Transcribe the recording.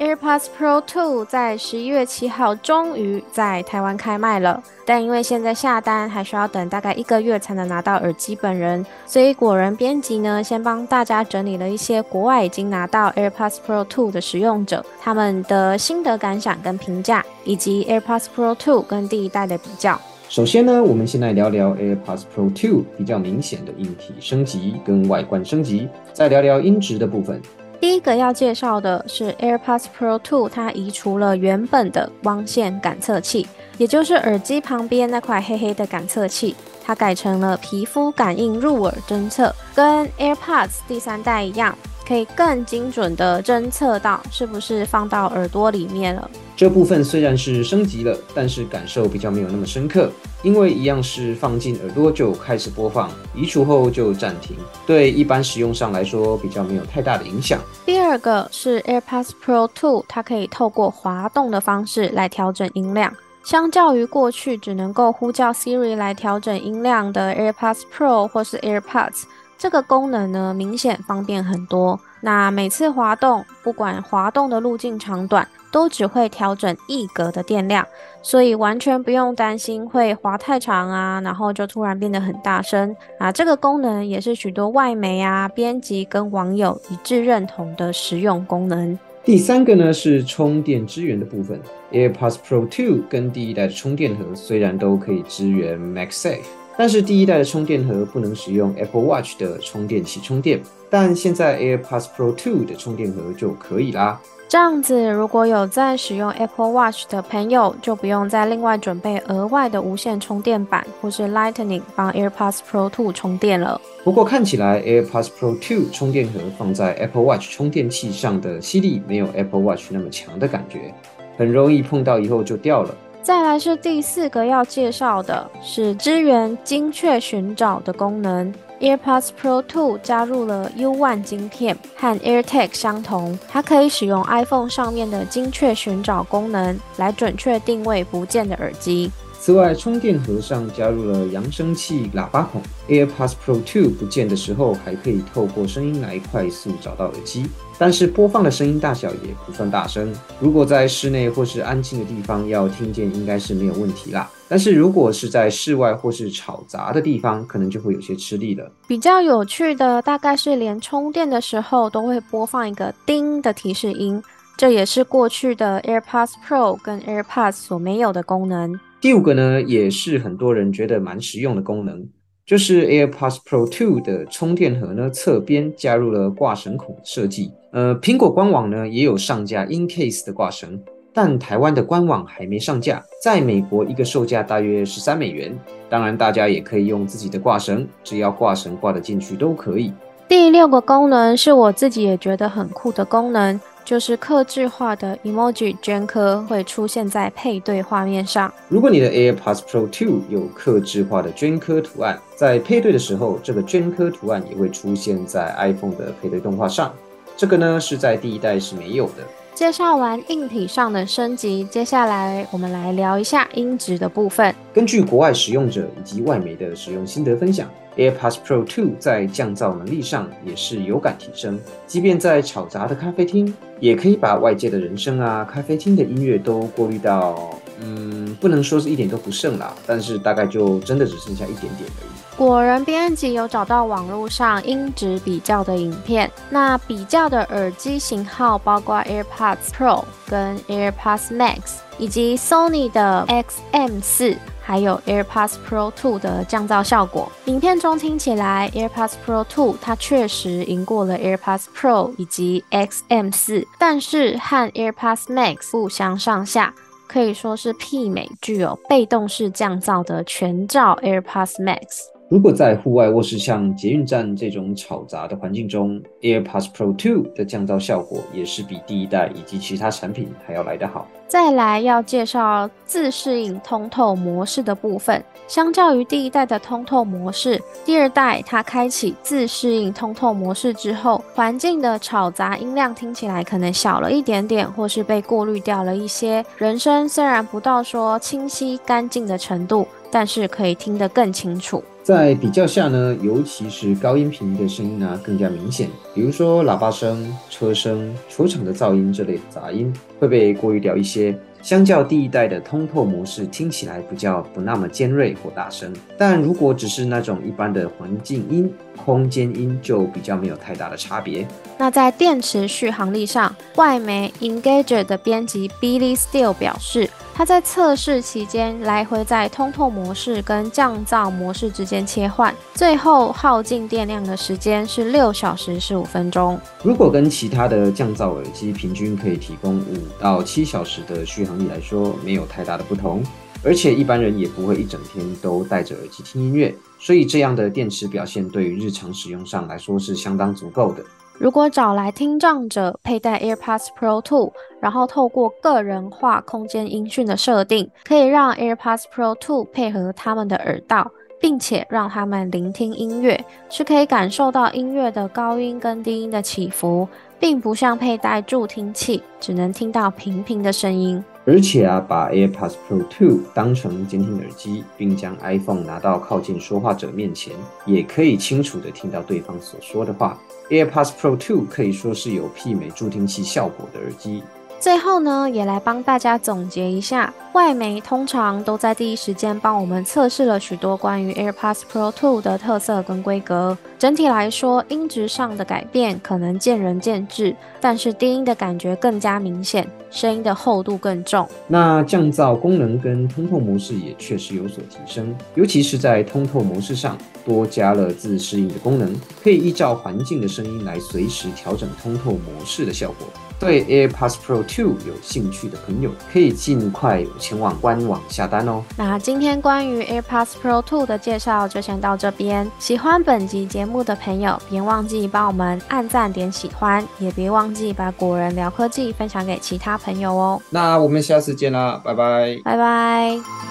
AirPods Pro 2在十一月七号终于在台湾开卖了，但因为现在下单还需要等大概一个月才能拿到耳机本人，所以果仁编辑呢先帮大家整理了一些国外已经拿到 AirPods Pro 2的使用者他们的心得感想跟评价，以及 AirPods Pro 2跟第一代的比较。首先呢，我们先来聊聊 AirPods Pro 2比较明显的硬体升级跟外观升级，再聊聊音质的部分。第一个要介绍的是 AirPods Pro 2，它移除了原本的光线感测器，也就是耳机旁边那块黑黑的感测器，它改成了皮肤感应入耳侦测，跟 AirPods 第三代一样。可以更精准的侦测到是不是放到耳朵里面了。这部分虽然是升级了，但是感受比较没有那么深刻，因为一样是放进耳朵就开始播放，移除后就暂停，对一般使用上来说比较没有太大的影响。第二个是 AirPods Pro 2，它可以透过滑动的方式来调整音量，相较于过去只能够呼叫 Siri 来调整音量的 AirPods Pro 或是 AirPods。这个功能呢，明显方便很多。那每次滑动，不管滑动的路径长短，都只会调整一格的电量，所以完全不用担心会滑太长啊，然后就突然变得很大声啊。这个功能也是许多外媒啊、编辑跟网友一致认同的实用功能。第三个呢是充电支援的部分，AirPods Pro 2跟第一代的充电盒虽然都可以支援 MagSafe。但是第一代的充电盒不能使用 Apple Watch 的充电器充电，但现在 AirPods Pro 2的充电盒就可以啦。这样子，如果有在使用 Apple Watch 的朋友，就不用再另外准备额外的无线充电板或是 Lightning 帮 AirPods Pro 2充电了。不过看起来 AirPods Pro 2充电盒放在 Apple Watch 充电器上的吸力没有 Apple Watch 那么强的感觉，很容易碰到以后就掉了。再来是第四个要介绍的，是支援精确寻找的功能。AirPods Pro 2加入了 U1 晶片，和 AirTag 相同，它可以使用 iPhone 上面的精确寻找功能来准确定位不见的耳机。此外，充电盒上加入了扬声器喇叭孔，AirPods Pro 2不见的时候，还可以透过声音来快速找到耳机。但是播放的声音大小也不算大声，如果在室内或是安静的地方要听见，应该是没有问题啦。但是如果是在室外或是吵杂的地方，可能就会有些吃力了。比较有趣的，大概是连充电的时候都会播放一个“叮”的提示音，这也是过去的 AirPods Pro 跟 AirPods 所没有的功能。第五个呢，也是很多人觉得蛮实用的功能，就是 AirPods Pro 2的充电盒呢，侧边加入了挂绳孔设计。呃，苹果官网呢也有上架 In Case 的挂绳，但台湾的官网还没上架，在美国一个售价大约十三美元。当然，大家也可以用自己的挂绳，只要挂绳挂得进去都可以。第六个功能是我自己也觉得很酷的功能。就是克制化的 emoji 镌刻会出现在配对画面上。如果你的 AirPods Pro 2有克制化的镌刻图案，在配对的时候，这个镌刻图案也会出现在 iPhone 的配对动画上。这个呢是在第一代是没有的。介绍完硬体上的升级，接下来我们来聊一下音质的部分。根据国外使用者以及外媒的使用心得分享，AirPods Pro 2在降噪能力上也是有感提升。即便在吵杂的咖啡厅，也可以把外界的人声啊、咖啡厅的音乐都过滤到，嗯，不能说是一点都不剩啦，但是大概就真的只剩下一点点而已。果然编辑有找到网络上音质比较的影片，那比较的耳机型号包括 AirPods Pro 跟 AirPods Max，以及 Sony 的 XM4，还有 AirPods Pro 2的降噪效果。影片中听起来 AirPods Pro 2它确实赢过了 AirPods Pro 以及 XM4，但是和 AirPods Max 不相上下。可以说是媲美具有被动式降噪的全罩 AirPods Max。如果在户外或是像捷运站这种吵杂的环境中，AirPods Pro 2的降噪效果也是比第一代以及其他产品还要来得好。再来要介绍自适应通透模式的部分，相较于第一代的通透模式，第二代它开启自适应通透模式之后，环境的吵杂音量听起来可能小了一点点，或是被过滤掉了一些。人声虽然不到说清晰干净的程度，但是可以听得更清楚。在比较下呢，尤其是高音频的声音呢更加明显，比如说喇叭声、车声、球场的噪音这类的杂音会被过滤掉一些。相较第一代的通透模式，听起来比较不那么尖锐或大声。但如果只是那种一般的环境音、空间音，就比较没有太大的差别。那在电池续航力上，外媒 Engager 的编辑 Billy Steele 表示。它在测试期间来回在通透模式跟降噪模式之间切换，最后耗尽电量的时间是六小时十五分钟。如果跟其他的降噪耳机平均可以提供五到七小时的续航力来说，没有太大的不同。而且一般人也不会一整天都戴着耳机听音乐，所以这样的电池表现对于日常使用上来说是相当足够的。如果找来听障者佩戴 AirPods Pro 2，然后透过个人化空间音讯的设定，可以让 AirPods Pro 2配合他们的耳道，并且让他们聆听音乐，是可以感受到音乐的高音跟低音的起伏，并不像佩戴助听器，只能听到平平的声音。而且啊，把 AirPods Pro 2当成监听耳机，并将 iPhone 拿到靠近说话者面前，也可以清楚地听到对方所说的话。AirPods Pro 2可以说是有媲美助听器效果的耳机。最后呢，也来帮大家总结一下，外媒通常都在第一时间帮我们测试了许多关于 AirPods Pro 2的特色跟规格。整体来说，音质上的改变可能见仁见智，但是低音的感觉更加明显，声音的厚度更重。那降噪功能跟通透模式也确实有所提升，尤其是在通透模式上多加了自适应的功能，可以依照环境的声音来随时调整通透模式的效果。对 AirPods Pro 2有兴趣的朋友，可以尽快前往官网下单哦。那今天关于 AirPods Pro 2的介绍就先到这边。喜欢本集节目的朋友，别忘记帮我们按赞点喜欢，也别忘记把果仁聊科技分享给其他朋友哦。那我们下次见啦，拜拜，拜拜。